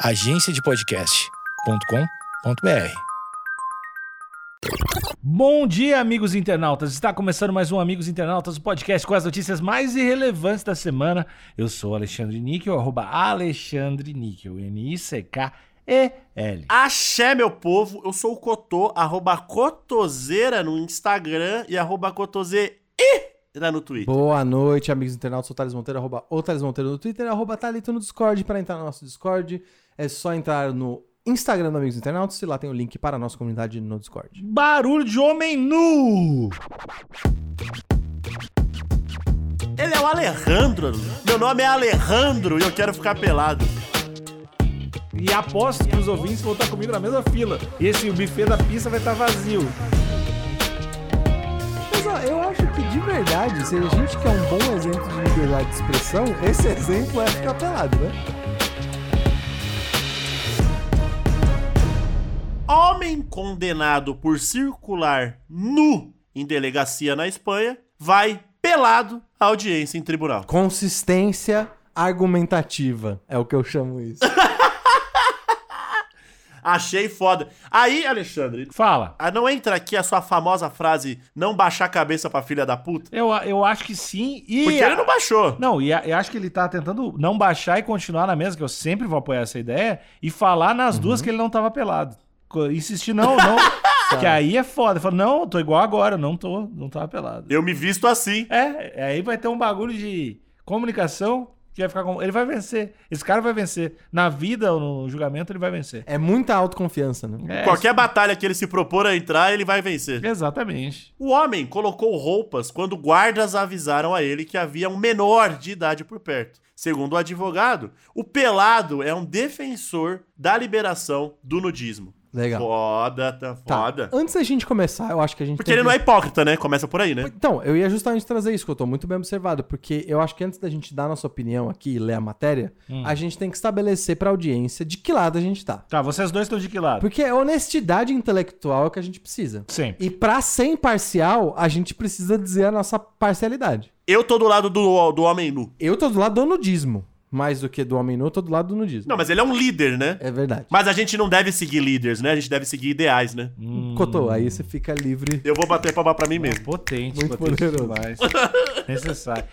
agenciadepodcast.com.br. Bom dia, amigos internautas. Está começando mais um Amigos Internautas, o podcast com as notícias mais irrelevantes da semana. Eu sou Alexandre Níquel, arroba Alexandre Níquel, N-I-C-K-E-L. Axé, meu povo, eu sou o Cotô, arroba Cotoseira no Instagram e arroba Cotoseira no Twitter. Boa noite, amigos internautas. Sou o Thales Monteiro, arroba o Thales Monteiro no Twitter, arroba Thalito no Discord. Para entrar no nosso Discord, é só entrar no Instagram do Amigos Internautas e lá tem o link para a nossa comunidade no Discord. Barulho de homem nu! Ele é o Alejandro. Meu nome é Alejandro e eu quero ficar pelado. E aposto que os ouvintes vão estar comigo na mesma fila. E esse buffet da pista vai estar vazio. Mas ó, eu acho que de verdade, se a gente quer um bom exemplo de liberdade de expressão, esse exemplo é ficar pelado, né? Homem condenado por circular nu em delegacia na Espanha vai pelado à audiência em tribunal. Consistência argumentativa é o que eu chamo isso. Achei foda. Aí, Alexandre, Fala. ah, não entra aqui a sua famosa frase não baixar a cabeça pra filha da puta? Eu, eu acho que sim. E Porque ele não baixou. Não, e a- eu acho que ele tá tentando não baixar e continuar na mesa, que eu sempre vou apoiar essa ideia, e falar nas duas que ele não tava pelado. Insistir, não, não. que aí é foda. Fala, não, eu tô igual agora, não tô, não tava pelado. Eu me visto assim. É, aí vai ter um bagulho de comunicação que vai ficar com. Ele vai vencer. Esse cara vai vencer. Na vida ou no julgamento, ele vai vencer. É muita autoconfiança, né? É, Qualquer batalha que ele se propor a entrar, ele vai vencer. Exatamente. O homem colocou roupas quando guardas avisaram a ele que havia um menor de idade por perto. Segundo o advogado, o pelado é um defensor da liberação do nudismo. Legal. Foda, tá Tá, foda. antes da gente começar, eu acho que a gente Porque tem ele que- não é hipócrita, né? Começa por aí, né? Então, eu ia justamente trazer isso, que eu tô muito bem observado, porque eu acho que antes da gente dar a nossa opinião aqui e ler a matéria, a gente tem que estabelecer pra audiência de que lado a gente tá. Tá, vocês dois estão de que lado? Porque honestidade intelectual é o que a gente precisa. Sempre. E pra ser imparcial, a gente precisa dizer a nossa parcialidade. Eu tô do lado do, do homem nu. Eu tô do lado do nudismo, mais do que do homem nu, eu tô do lado do nudismo. Não, mas ele é um líder, né? É verdade. Mas a gente não deve seguir líderes, né? A gente deve seguir ideais, né? Cotô, aí você fica livre. Eu vou bater palma pra mim mesmo. Potente, Muito potente poderoso. demais. Necessário.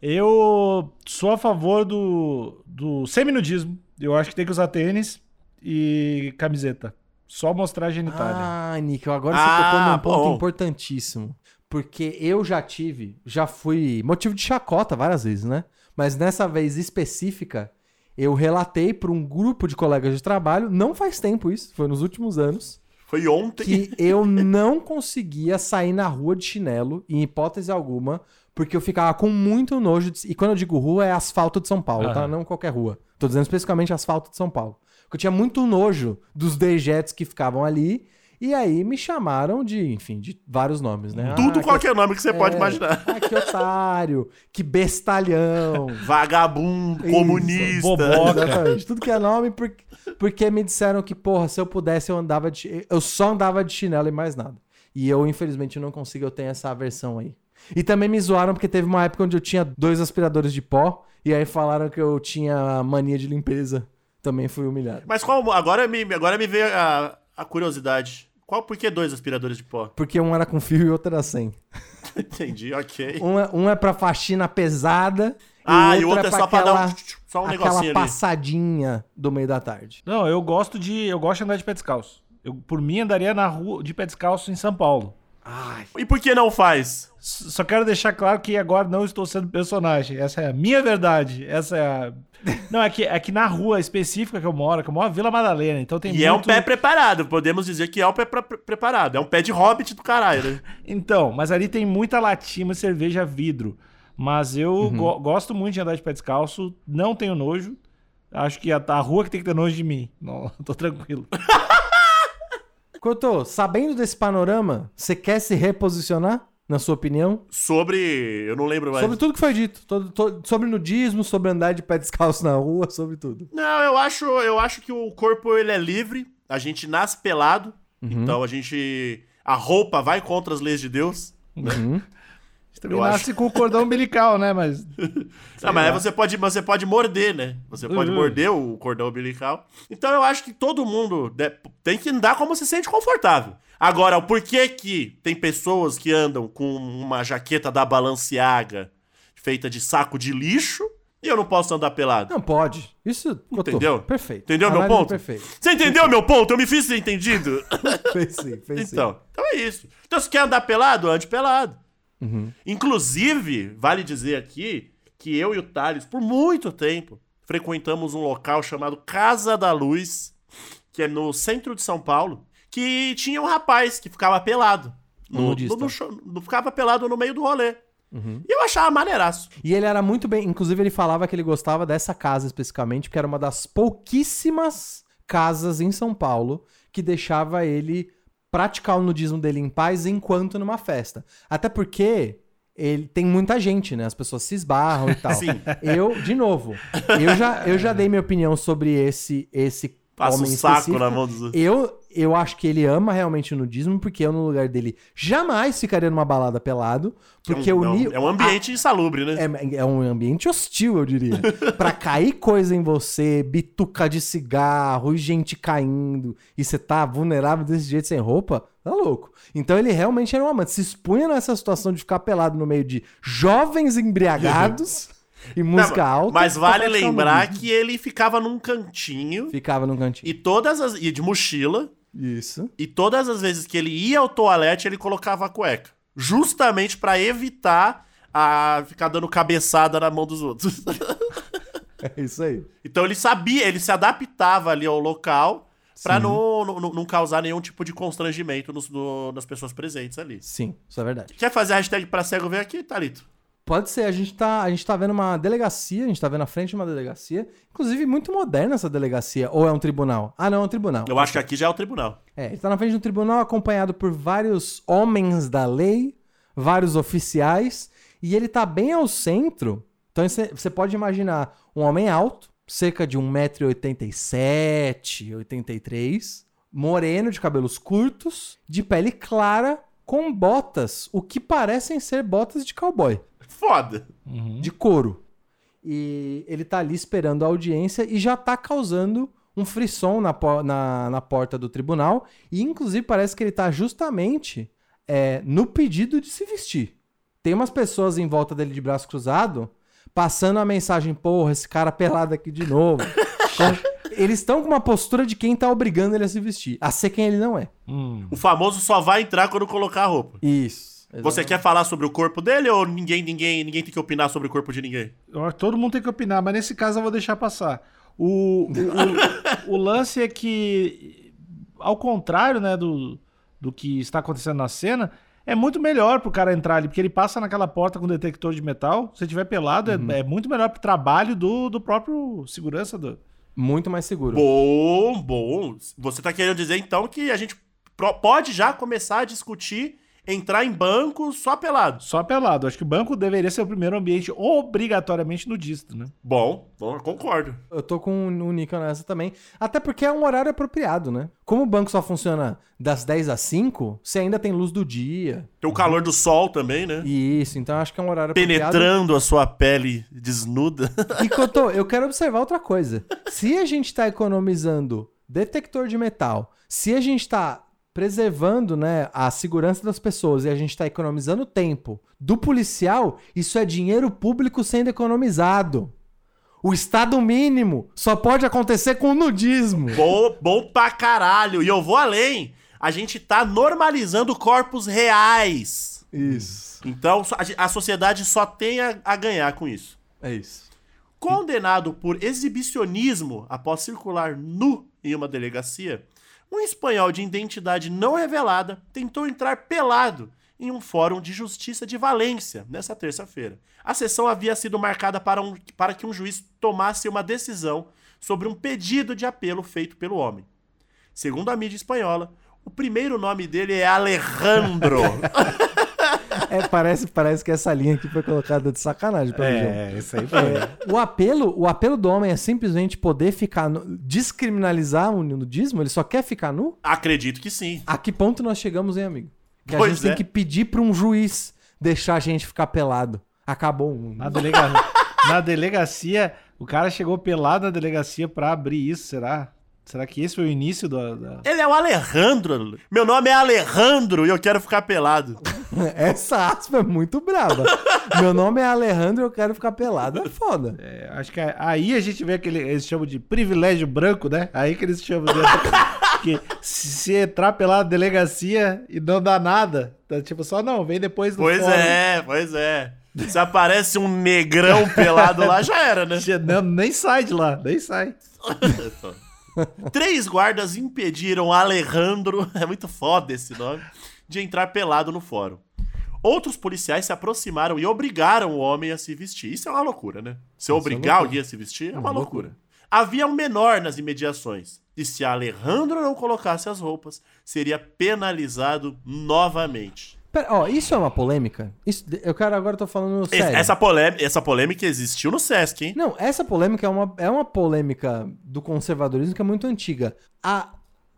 Eu sou a favor do, do seminudismo. Eu acho que tem que usar tênis e camiseta. Só mostrar a genitália. Ah, Níquel, agora Ah, você tocou num ponto bom. importantíssimo. Porque eu já tive, já fui motivo de chacota várias vezes, né? Mas nessa vez específica, eu relatei para um grupo de colegas de trabalho, não faz tempo isso, foi nos últimos anos, Foi ontem. que eu não conseguia sair na rua de chinelo, em hipótese alguma, porque eu ficava com muito nojo. De... E quando eu digo rua, é asfalto de São Paulo, tá? Aham. Não qualquer rua. Tô dizendo especificamente asfalto de São Paulo. Porque eu tinha muito nojo dos dejetos que ficavam ali. E aí me chamaram de, enfim, de vários nomes, né? Tudo Ah, qualquer nome que você que- pode é, imaginar. Ah, que otário, que bestalhão. Vagabundo, Isso, comunista. boboca. Exatamente. Tudo que é nome, porque, porque me disseram que, porra, se eu pudesse, eu andava de. Eu só andava de chinelo e mais nada. E eu, infelizmente, não consigo, eu tenho essa aversão aí. E também me zoaram porque teve uma época onde eu tinha dois aspiradores de pó, e aí falaram que eu tinha mania de limpeza. Também fui humilhado. Mas qual. Agora me, agora me veio a, a curiosidade. Qual, por que dois aspiradores de pó? Porque um era com fio e outro era sem. Entendi, ok. Um é, um é pra faxina pesada. Ah, e o outro é pra só pra dar um- aquela- só um aquela negocinho ali. passadinha do meio da tarde. Não, eu gosto de. Eu gosto de andar de pé descalço. Eu, por mim, andaria na rua de pé descalço em São Paulo. E por que não faz? Só quero deixar claro que agora não estou sendo personagem. Essa é a minha verdade. Essa é a. Não, é que, é que na rua específica que eu moro, que eu moro é Vila Madalena, então tem e é um muito... pé preparado. Podemos dizer que é um pé pre- preparado. É um pé de hobbit do caralho, né? Então, mas ali tem muita latinha e cerveja vidro. Mas eu Uhum. go- gosto muito de andar de pé descalço, não tenho nojo. Acho que a, a rua que tem que ter nojo de mim. Não, tô tranquilo. Cotô, sabendo desse panorama, você quer se reposicionar, na sua opinião? Sobre. Eu não lembro mais. Sobre tudo que foi dito. Todo- to- sobre nudismo, sobre andar de pé descalço na rua, sobre tudo. Não, eu acho, eu acho que o corpo ele é livre. A gente nasce pelado. Então a gente. A roupa vai contra as leis de Deus. Uhum. Também Eu nasce com o cordão umbilical, né? Mas. Ah, mas aí você pode, você pode morder, né? Você pode Uhum. morder o cordão umbilical. Então eu acho que todo mundo tem que andar como se sente confortável. Agora, o porquê que tem pessoas que andam com uma jaqueta da Balenciaga feita de saco de lixo e eu não posso andar pelado? Não, pode. Isso, Entendeu? Perfeito. Entendeu meu Análise ponto? Perfeito. Você entendeu meu ponto? Eu me fiz ser entendido? Fez sim, fez sim. Então, então é isso. Então, se quer andar pelado, ande pelado. Uhum. Inclusive, vale dizer aqui que eu e o Thales, por muito tempo, frequentamos um local chamado Casa da Luz, que é no centro de São Paulo, que tinha um rapaz que ficava pelado. No, no- no show- no- ficava pelado no meio do rolê. Uhum. E eu achava maneiraço. E ele era muito bem. Inclusive, ele falava que ele gostava dessa casa especificamente, porque era uma das pouquíssimas casas em São Paulo que deixava ele praticar o nudismo dele em paz enquanto numa festa. Até porque ele tem muita gente, né? As pessoas se esbarram e tal. Sim. Eu, de novo, eu já, eu já dei minha opinião sobre esse esse Passa um saco específico. na mão dos outros. Eu, eu acho que ele ama realmente o nudismo, porque eu, no lugar dele, jamais ficaria numa balada pelado. Porque é, um, o é, um, é um ambiente insalubre, né? é, é um ambiente hostil, eu diria. pra cair coisa em você, bituca de cigarro e gente caindo, e você tá vulnerável desse jeito sem roupa, tá louco. Então ele realmente era um amante. Se expunha nessa situação de ficar pelado no meio de jovens embriagados e música Não, alta. Mas vale lembrar que ele ficava num cantinho Ficava num cantinho. e todas as. e de mochila. Isso. E todas as vezes que ele ia ao toalete, ele colocava a cueca. Justamente pra evitar a ficar dando cabeçada na mão dos outros. É isso aí. então ele sabia, ele se adaptava ali ao local pra Sim. não, não, não causar nenhum tipo de constrangimento nos- no- nas pessoas presentes ali. Sim, isso é verdade. Quer fazer a hashtag pra cego ver aqui, Thalito? Pode ser, a gente, tá, a gente tá vendo uma delegacia, a gente tá vendo a frente de uma delegacia, inclusive muito moderna essa delegacia, ou é um tribunal? Ah, não, é um tribunal. Eu acho que aqui já é o tribunal. É, ele tá na frente de um tribunal acompanhado por vários homens da lei, vários oficiais, e ele tá bem ao centro. Então você você pode imaginar um homem alto, cerca de 1,87m, 83 moreno, de cabelos curtos, de pele clara, com botas, o que parecem ser botas de cowboy Foda. de couro. E ele tá ali esperando a audiência e já tá causando um frisson na, po- na, na porta do tribunal. E inclusive parece que ele tá justamente é, no pedido de se vestir. Tem umas pessoas em volta dele de braço cruzado passando a mensagem: porra, esse cara pelado aqui de novo. Eles estão com uma postura de quem tá obrigando ele a se vestir, a ser quem ele não é. Hum. O famoso só vai entrar quando colocar a roupa. Isso. Você quer falar sobre o corpo dele ou ninguém, ninguém, ninguém tem que opinar sobre o corpo de ninguém? Todo mundo tem que opinar, mas nesse caso eu vou deixar passar. O, o, o- o lance é que, ao contrário né, do, do que está acontecendo na cena, é muito melhor pro cara entrar ali, porque ele passa naquela porta com detector de metal. Se tiver pelado, é- é, muito melhor pro trabalho do, do próprio segurança do. Muito mais seguro. Bom, bom. Você tá querendo dizer então que a gente pode já começar a discutir entrar em banco só pelado. Só pelado. Acho que o banco deveria ser o primeiro ambiente obrigatoriamente nudista, né? Bom, bom, eu concordo. Eu tô com o Nika nessa também. Até porque é um horário apropriado, né? Como o banco só funciona das 10 às 5, você ainda tem luz do dia. Tem o calor do sol também, né? Isso, então acho que é um horário apropriado. Penetrando a sua pele desnuda. E Cotô, eu quero observar outra coisa. Se a gente tá economizando detector de metal, se a gente tá preservando né, a segurança das pessoas e a gente tá economizando tempo do policial, isso é dinheiro público sendo economizado. O estado mínimo só pode acontecer com o nudismo. bom, bom pra caralho. E eu vou além. A gente tá normalizando corpos reais. Isso. Então a, a sociedade só tem a, a ganhar com isso. É isso. Condenado por exibicionismo após circular nu em uma delegacia, um espanhol de identidade não revelada tentou entrar pelado em um fórum de justiça de Valência nessa terça-feira. A sessão havia sido marcada para, um- para que um juiz tomasse uma decisão sobre um pedido de apelo feito pelo homem. Segundo a mídia espanhola, o primeiro nome dele é Alejandro. É, parece, parece que essa linha aqui foi colocada de sacanagem pelo João. isso aí foi. O apelo, o apelo do homem é simplesmente poder ficar nu, descriminalizar o nudismo? Ele só quer ficar nu? Acredito que sim. A que ponto nós chegamos, hein, amigo? Que a Pois gente tem é. que pedir para um juiz deixar a gente ficar pelado. Acabou o mundo. Na, delega... na delegacia, o cara chegou pelado na delegacia pra abrir isso, será? Será que esse foi o início do, da... Ele é o Alejandro. Meu nome é Alejandro e eu quero ficar pelado. Essa aspa é muito braba. Meu nome é Alejandro e eu quero ficar pelado. É foda. É, acho que aí a gente vê aquele. Eles chamam de privilégio branco, né? Aí que eles chamam de. que se, se entrar pela delegacia e não dá nada, tá tipo só não, vem depois do Pois fórum. é, pois é. Se aparece um negrão pelado lá, já era, né? Não, nem sai de lá, nem sai. Três guardas impediram Alejandro, é muito foda esse nome, de entrar pelado no fórum. Outros policiais se aproximaram e obrigaram o homem a se vestir. Isso é uma loucura, né? Se obrigar alguém a se vestir é uma loucura. Havia um menor nas imediações. E se Alejandro não colocasse as roupas, seria penalizado novamente. Pera, ó, isso é uma polêmica? Isso, eu quero agora tô falando sério. Essa, polêmica, essa polêmica existiu no Sesc, hein? Não, essa polêmica é uma, é uma polêmica do conservadorismo que é muito antiga. A,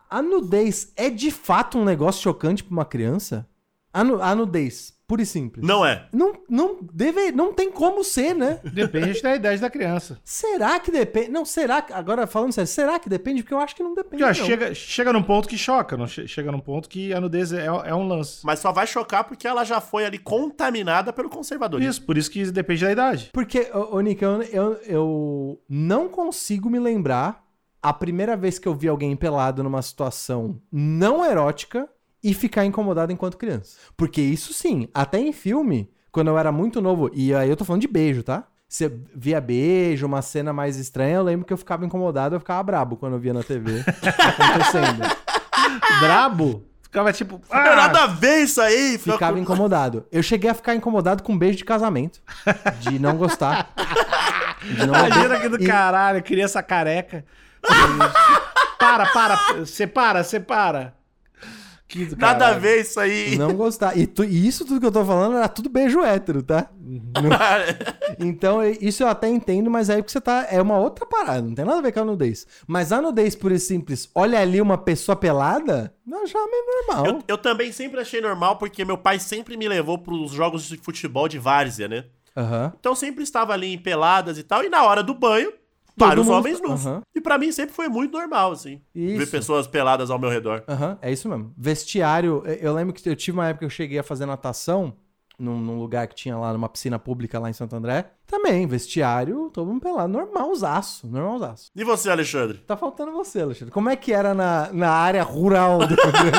a nudez é de fato um negócio chocante pra uma criança? A, nu- a nudez, pura e simples. Não é. Não, não, deve, não tem como ser, né? Depende da idade da criança. Será que depende? Não, será que. Agora falando sério, será que depende? Porque eu acho que não depende. Ó, não. chega, chega num ponto que choca, não che- chega num ponto que a nudez é, é um lance. Mas só vai chocar porque ela já foi ali contaminada pelo conservadorismo. Isso, por isso que depende da idade. Porque, ô, ô Nick, eu, eu, eu não consigo me lembrar a primeira vez que eu vi alguém pelado numa situação não erótica e ficar incomodado enquanto criança. Porque isso sim, até em filme, quando eu era muito novo, e aí eu tô falando de beijo, tá? Você via beijo, uma cena mais estranha, eu lembro que eu ficava incomodado, eu ficava brabo quando eu via na TV acontecendo. Brabo, ficava tipo. Não Ah, nada a ver isso aí. fica Ficava com- incomodado. Eu cheguei a ficar incomodado com beijo de casamento. De não gostar. De não Imagina que do E- caralho, criança careca. para, para, separa, separa. Que do Nada a ver isso aí. Não gostar. E, tu- e isso tudo que eu tô falando era tudo beijo hétero, tá? Não- Então, isso eu até entendo, mas aí porque você tá. É uma outra parada, não tem nada a ver com a nudez. Mas a nudez, por e simples, olha ali uma pessoa pelada, não já é meio normal. Eu, eu também sempre achei normal porque meu pai sempre me levou pros jogos de futebol de várzea, né? Aham. Então sempre estava ali em peladas e tal. E na hora do banho, vários mundo- homens nus. Aham. E pra mim sempre foi muito normal, assim. Ver Isso. pessoas peladas ao meu redor. Aham, é isso mesmo. Vestiário, eu- eu lembro que eu tive uma época que eu cheguei a fazer natação num, num lugar que tinha lá, numa piscina pública lá em Santo André. Também, vestiário, todo mundo pelado. Normalzaço, normalzaço. E você, Alexandre? Tá faltando você, Alexandre. Como é que era na, na área rural do,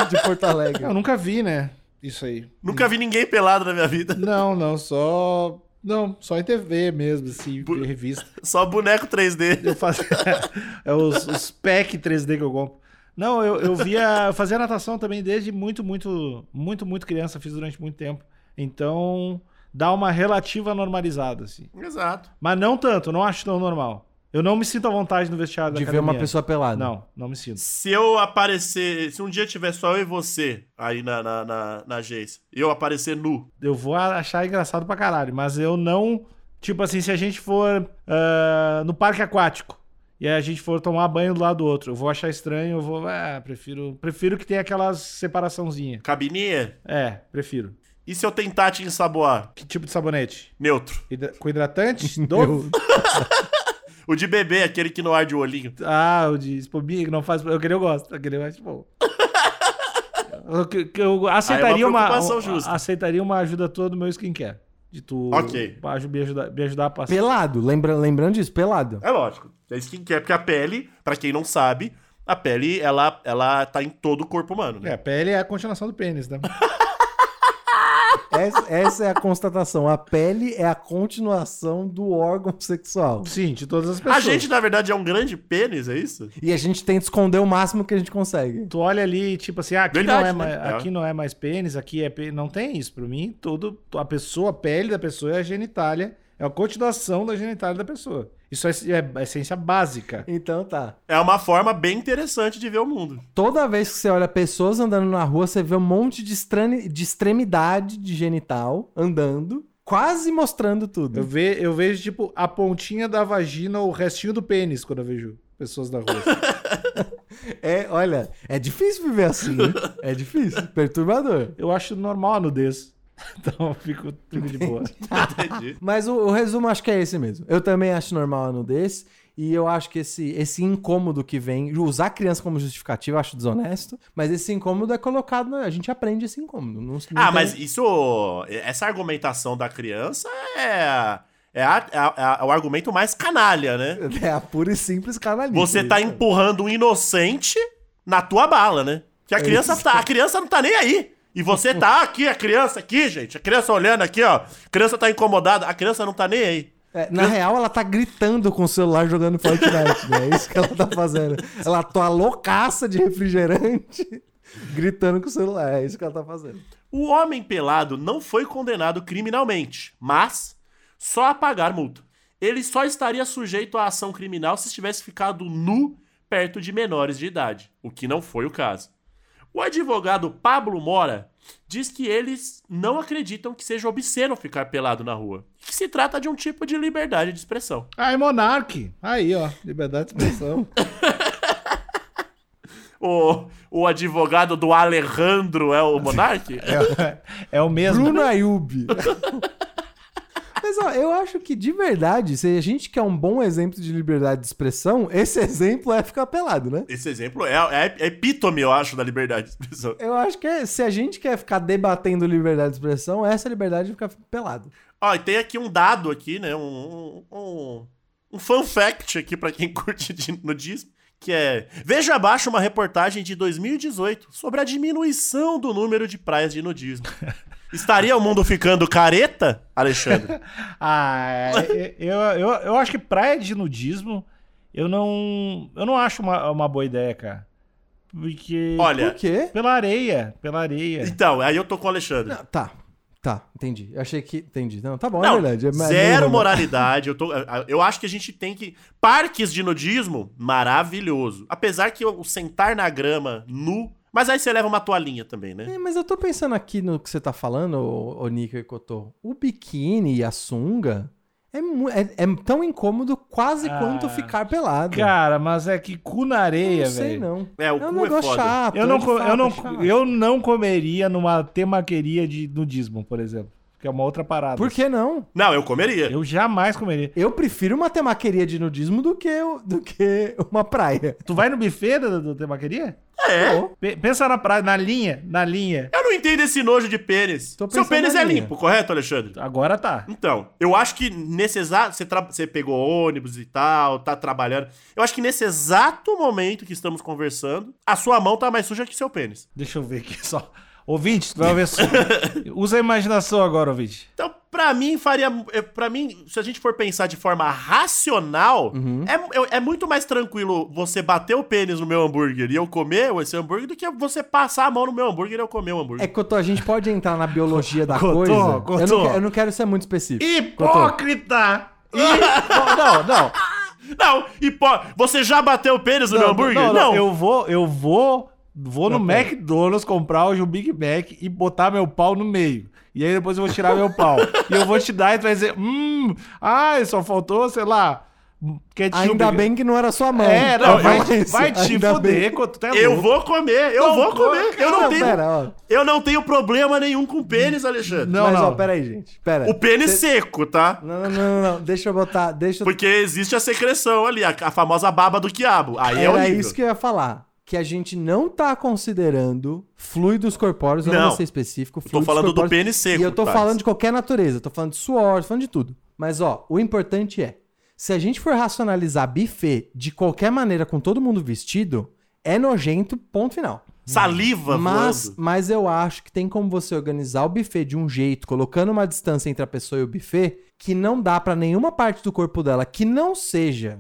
de Porto Alegre? Eu nunca vi, né? Isso aí. Nunca vi ninguém pelado na minha vida. Não, não, só. Não, só em TV mesmo, assim, Bu- revista. Só boneco 3D. Eu faço. é os, os pack 3D que eu compro. Não, eu, eu via. Eu fazia natação também desde muito, muito, muito, muito criança, fiz durante muito tempo. Então, dá uma relativa normalizada, assim. Exato. Mas não tanto, não acho tão normal. Eu não me sinto à vontade no vestiário da De ver academia. uma pessoa pelada. Não, não me sinto. Se eu aparecer. Se um dia tiver só eu e você aí na, na, na, na agência, e eu aparecer nu, Eu vou achar engraçado pra caralho, mas eu não. Tipo assim, se a gente for ah, no parque aquático e a gente for tomar banho do lado do outro, eu vou achar estranho, eu vou. Ah, prefiro. Prefiro que tenha aquelas separaçãozinha. cabininha, É, prefiro. e se eu tentar te ensaboar? Que tipo de sabonete? Neutro. Hidra- Com hidratante? Dove? O de bebê, aquele que não arde o olhinho. ah, o de espumia que não faz. Aquele eu gosto. Aquele eu acho bom. Eu, que eu aceitaria uma, preocupação justa. aceitaria uma ajuda toda do meu skincare. De tu Ok. pra aju- me ajudar, me ajudar a passar. Pelado, lembra, lembrando disso, pelado. É lógico. É skincare, porque a pele, pra quem não sabe, a pele, ela, ela tá em todo o corpo humano, É, né? a pele é a continuação do pênis, né? Essa, essa é a constatação. A pele é a continuação do órgão sexual. Sim, de todas as pessoas. A gente, na verdade, é um grande pênis, é isso? E a gente tenta esconder o máximo que a gente consegue. Tu olha ali, tipo assim, ah, aqui, Verdade, não, é né? mais, É. aqui não é mais pênis, aqui é pênis. Não tem isso. Pra mim, tudo, a pessoa, a pele da pessoa é a genitália. É a continuação da genitália da pessoa. Isso é, é a essência básica. Então tá. É uma forma bem interessante de ver o mundo. Toda vez que você olha pessoas andando na rua, você vê um monte de, estrane- de extremidade de genital andando, quase mostrando tudo. Eu, ve, eu vejo, tipo, a pontinha da vagina ou o restinho do pênis quando eu vejo pessoas na rua. É, olha, é difícil viver assim. hein? É difícil, perturbador. eu acho normal a nudez. Então eu fico, fico de boa. Entendi. Mas o, o resumo acho que é esse mesmo. Eu também acho normal a nudez. E eu acho que esse, esse incômodo que vem, usar a criança como justificativa, eu acho desonesto. Mas esse incômodo é colocado, na- a gente aprende esse incômodo. Não, não Ah, tem- mas isso. Essa argumentação da criança é. É, a- é a- é o argumento mais canalha, né? É a pura e simples canalice. Você tá empurrando um inocente na tua bala, né? Que a É criança tá, a criança não tá nem aí. E você tá aqui, a criança aqui, gente. A criança olhando aqui, ó. A criança tá incomodada, a criança não tá nem aí. É, na real, ela tá gritando com o celular jogando Fortnite, né? É isso que ela tá fazendo. Ela tá loucaça de refrigerante, gritando com o celular. É isso que ela tá fazendo. O homem pelado não foi condenado criminalmente, mas só a pagar multa. Ele só estaria sujeito à ação criminal se estivesse ficado nu perto de menores de idade, o que não foi o caso. O advogado Pablo Mora diz que eles não acreditam que seja obsceno ficar pelado na rua, e que se trata de um tipo de liberdade de expressão. Ai, Monark. Aí, ó. Liberdade de expressão. O, o advogado do Alejandro é o Monark? É, é o mesmo. Bruno Ayub. Mas ó, eu acho que de verdade, se a gente quer um bom exemplo de liberdade de expressão, esse exemplo é ficar pelado, né? Esse exemplo é, é, é epítome, eu acho, da liberdade de expressão. Eu acho que é- se a gente quer ficar debatendo liberdade de expressão, essa é liberdade de ficar pelado. Ó, e tem aqui um dado aqui, né? Um, um, um, fun fact aqui pra quem curte de nudismo, que é... Veja abaixo uma reportagem de 2018 sobre a diminuição do número de praias de nudismo. Estaria o mundo ficando careta, Alexandre? Ah, é, eu, eu, eu acho que praia de nudismo, eu não. Eu não acho uma, uma boa ideia, cara. Porque. Olha, Por quê? Pela areia, pela areia. então, aí eu tô com o Alexandre. Não, tá. Tá, entendi. Eu achei que. Entendi. Não, tá bom, Não, é verdade. É, é zero moralidade. Eu, tô, eu acho que a gente tem que. Parques de nudismo, maravilhoso. Apesar que o sentar na grama nu. Mas aí você leva uma toalhinha também, né? É, mas eu tô pensando aqui no que você tá falando, ô, ô Nika e Cotô. O biquíni e a sunga é, é- é tão incômodo quase Ah, quanto ficar pelado. Cara, mas é que cu na eu areia, não sei, velho. não. É, o é um cu é negócio foda. chato. Eu não, é eu, não, é chato. eu não comeria numa temaqueria de nudismo, por exemplo. Que é uma outra parada. Por que não? Não, eu comeria. Eu jamais comeria. Eu prefiro uma temaqueria de nudismo do que, do que uma praia. Tu vai no buffet do, do temaqueria? É. Pensa na praia, na linha, na linha. Eu não entendo esse nojo de pênis. Seu pênis é linha. limpo, correto, Alexandre? Agora tá. Então, eu acho que nesse exato. Você, tra- você pegou ônibus e tal, tá trabalhando. Eu acho que nesse exato momento que estamos conversando, a sua mão tá mais suja que seu pênis. Deixa eu ver aqui só. Ouvinte, tu vai ver só. Usa a imaginação agora, ouvinte. Então, pra mim, faria. é, Pra mim, se a gente for pensar de forma racional, Uhum. é, é, é muito mais tranquilo você bater o pênis no meu hambúrguer e eu comer esse hambúrguer do que você passar a mão no meu hambúrguer e eu comer o hambúrguer. É, Cotô, a gente pode entrar na biologia da Cotô, coisa. Eu, Cotô. não, que- eu não quero ser muito específico. Cotô. Hipócrita! Hipó- Não, não. Não, e pô, você já bateu o pênis no meu hambúrguer? Não, Não, não, Eu vou, eu vou, vou no pera. McDonald's comprar hoje um Big Mac e botar meu pau no meio. E aí depois eu vou tirar meu pau. e eu vou te dar e tu vai dizer, hum, ai, só faltou, sei lá, ketchup. Ainda bem que não era sua mão. É, não, vai, isso. vai te Ainda fuder, bem. é Eu vou comer, eu Não, vou comer. Eu não, tenho, pera, eu não tenho problema nenhum com pênis, Alexandre. Não, Mas, não. ó, peraí, gente. Pera. O pênis Cê- seco, tá? Não, não, não, não. Deixa eu botar. Deixa. Porque existe a secreção ali, a, a famosa baba do quiabo. Aí é Era horrível. isso que eu ia falar. Que a gente não tá considerando fluidos corpóreos, eu não, Não. vou ser específico. Tô fluidos falando do corpóreos. pênis seco, E eu tô falando de qualquer natureza. Tô falando de suor, tô falando de tudo. Mas, ó, o importante é: se a gente for racionalizar buffet de qualquer maneira com todo mundo vestido, é nojento, ponto final. Saliva Mas, voando. mas eu acho que tem como você organizar o buffet de um jeito, colocando uma distância entre a pessoa e o buffet, que não dá pra nenhuma parte do corpo dela que não seja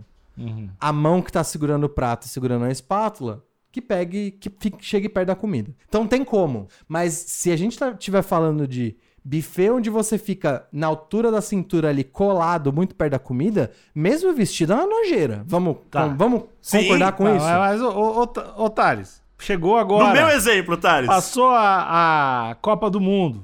a mão que tá segurando o prato e segurando a espátula, que pegue, que fique- chegue perto da comida. Então tem como. Mas se a gente estiver falando de buffet onde você fica na altura da cintura ali, colado, muito perto da comida, mesmo vestido é uma nojeira. Vamos, Tá. com- vamos Sim, concordar com Não, isso? Mas, ô, Thales, chegou agora. No meu exemplo, Thales. Passou a, a Copa do Mundo.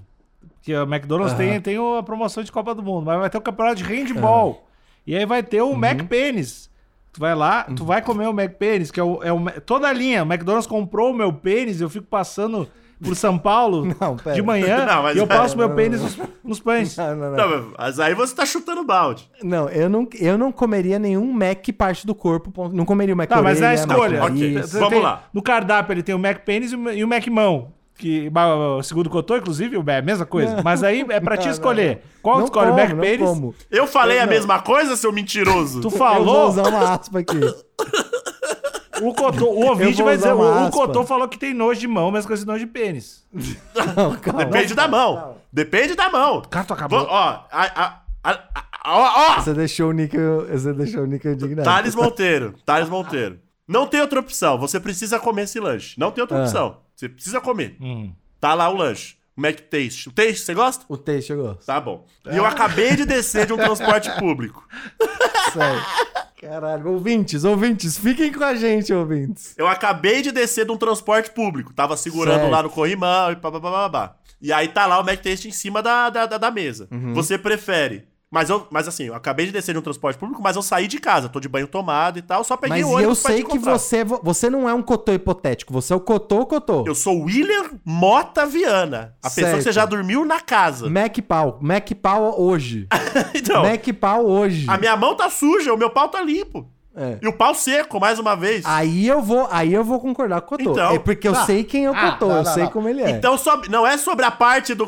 Que a McDonald's tem, tem a promoção de Copa do Mundo, mas vai ter o campeonato de handball. E aí vai ter o Uhum. McPênis. Tu vai lá, tu vai comer o McPênis, que é, o, é o- toda a linha. O McDonald's comprou o meu pênis, eu fico passando por São Paulo Não, de manhã Não, mas- e eu passo Não, meu não, pênis não. nos, nos pães. Não, não, não. Não, mas aí você tá chutando balde. Não, eu não, eu não comeria nenhum Mac parte do corpo. ponto- Não comeria o Mac Tá, mas é a orelha, escolha. Mac Ok, nariz. Você vamos tem- lá. No cardápio ele tem o Mac pênis e o- e o Mac mão. Que, segundo o Cotô, inclusive, é a mesma coisa. Mas aí é pra te Não, escolher. Qual Não tu escolhe? o como, Mac não pênis? como. Eu falei Eu a não. mesma coisa, seu mentiroso? Tu Eu vou falou? usar uma aspa aqui. O, Cotô, o ouvinte vai dizer. O, o. Cotô falou que tem nojo de mão, mas com esse nojo de pênis. Não, calma. Depende da mão. Depende da mão. Cara, tu acabou. Vou- ó, a, a, a, a- ó, ó. Você deixou o Nick, você deixou o Nick indignado. Thales Monteiro. Thales Monteiro. Não tem outra opção. Você precisa comer esse lanche. Não tem outra Ah. opção. Você precisa comer. Hum. Tá lá o lanche. O Mac Taste. O Taste, você gosta? O texto eu gosto. Tá bom. E eu acabei de descer de um transporte público. Sério. Caralho, ouvintes, ouvintes, fiquem com a gente, ouvintes. Eu acabei de descer de um transporte público. Tava segurando Certo. lá no corrimão e babá. E aí tá lá o Mac Taste em cima da, da, da, da mesa. Você prefere. Mas, eu, mas assim, eu acabei de descer de um transporte público, mas eu saí de casa. Tô de banho tomado e tal. Só peguei Mas o ônibus eu pra te sei que você, você não é um cotô hipotético, você é o cotô cotô. Eu sou William Mota Viana. A pessoa Certo. que você já dormiu na casa. Mac pau, Mac pau hoje. então, Mac pau hoje. a minha mão tá suja, o meu pau tá limpo. É. E o pau seco, mais uma vez. Aí eu vou, aí eu vou concordar com o Cotô. Então. é porque eu Ah. sei quem é o Ah, Cotô, não, eu não, sei não. como ele é. Então, sob- não é sobre a parte do.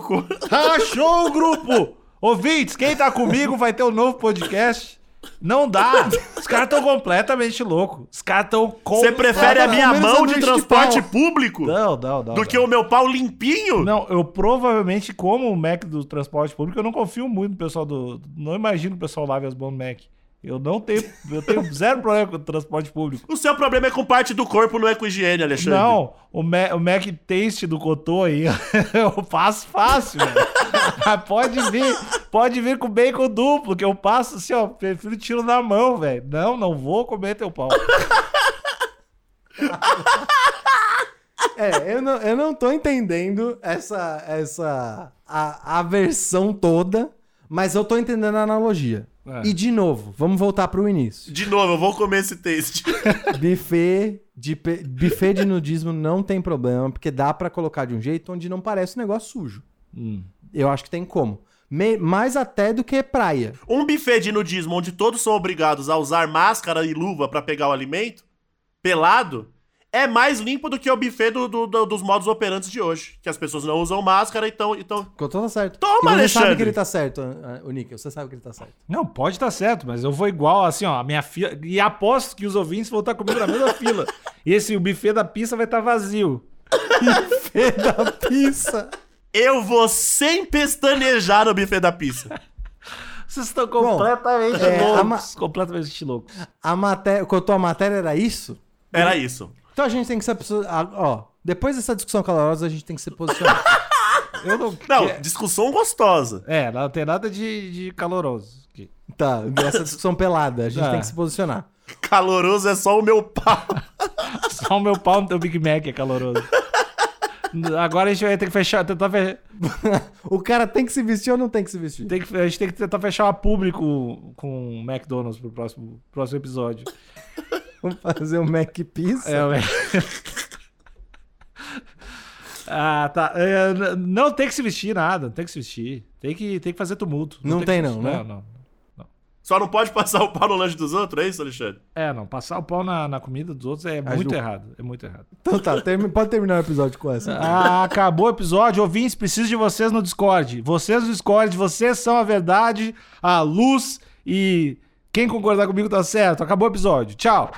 Achou o grupo! Ouvintes, quem tá comigo vai ter um novo podcast. Não dá. Os caras tão completamente loucos. Os caras tão com... Você prefere a minha mão de transporte público Não, não, não. do não. que o meu pau limpinho? Não, eu provavelmente, como o Mac do transporte público, eu não confio muito no pessoal do. Não imagino o pessoal lave as mãos no Mac. Eu não tenho. Eu tenho zero problema com o transporte público. O seu problema é com parte do corpo, não é com higiene, Alexandre. Não, o, Ma o Mac Taste do Cotô aí, eu passo fácil, velho. Pode vir, pode vir com bacon duplo, que eu passo assim, ó, prefiro tiro na mão, velho. Não, não vou comer teu pau. É, eu não, eu não tô entendendo essa, essa a, a versão toda, mas eu tô entendendo a analogia. É. E de novo, vamos voltar pro início. De novo, eu vou comer esse taste. buffet de pe- buffet de nudismo não tem problema, porque dá pra colocar de um jeito onde não parece um negócio sujo. Hum. Eu acho que tem como. Me- mais até do que praia. Um buffet de nudismo onde todos são obrigados a usar máscara e luva pra pegar o alimento, pelado, é mais limpo do que o buffet do- do- do- dos modos operantes de hoje. Que as pessoas não usam máscara, então. então... Ficou tá certo. Toma, e você Alexandre. sabe que ele tá certo, ah, o Nick, você sabe que ele tá certo. Não, pode estar certo, mas eu vou igual, assim, ó, a minha fila. E aposto que os ouvintes vão estar comigo na mesma fila. E esse, o buffet da pizza vai estar vazio. Buffet da pizza. Eu vou sem pestanejar no buffet da pizza. Vocês estão completamente é, a loucos. Completamente loucos. A matéria, contou a matéria era isso? Era isso. Então a gente tem que se ah, ó, depois dessa discussão calorosa a gente tem que se posicionar. Eu não. Não, que- discussão gostosa. É, não tem nada de, de caloroso. aqui. tá, essa discussão pelada, a gente Ah. tem que se posicionar. Caloroso é só o meu pau. Só o meu pau no teu Big Mac é caloroso. Agora a gente vai ter que fechar, tentar fe- o cara tem que se vestir ou não tem que se vestir? tem que, a gente tem que tentar fechar uma público com o McDonald's pro próximo, próximo episódio. Vamos fazer um Mac Pizza? É, ué. Ah, tá. É, não tem que se vestir nada, não tem que se vestir. Tem que, tem que fazer tumulto. Não que tem se não, né? Não, não. Só não pode passar o pau no lanche dos outros, é isso, Alexandre? É, não. Passar o pau na, na comida dos outros é muito errado. É muito errado. Então tá, pode terminar o episódio com essa. Ah, acabou o episódio. Ouvintes, preciso de vocês no Discord. Vocês no Discord, vocês são a verdade, a luz e quem concordar comigo tá certo. Acabou o episódio. Tchau.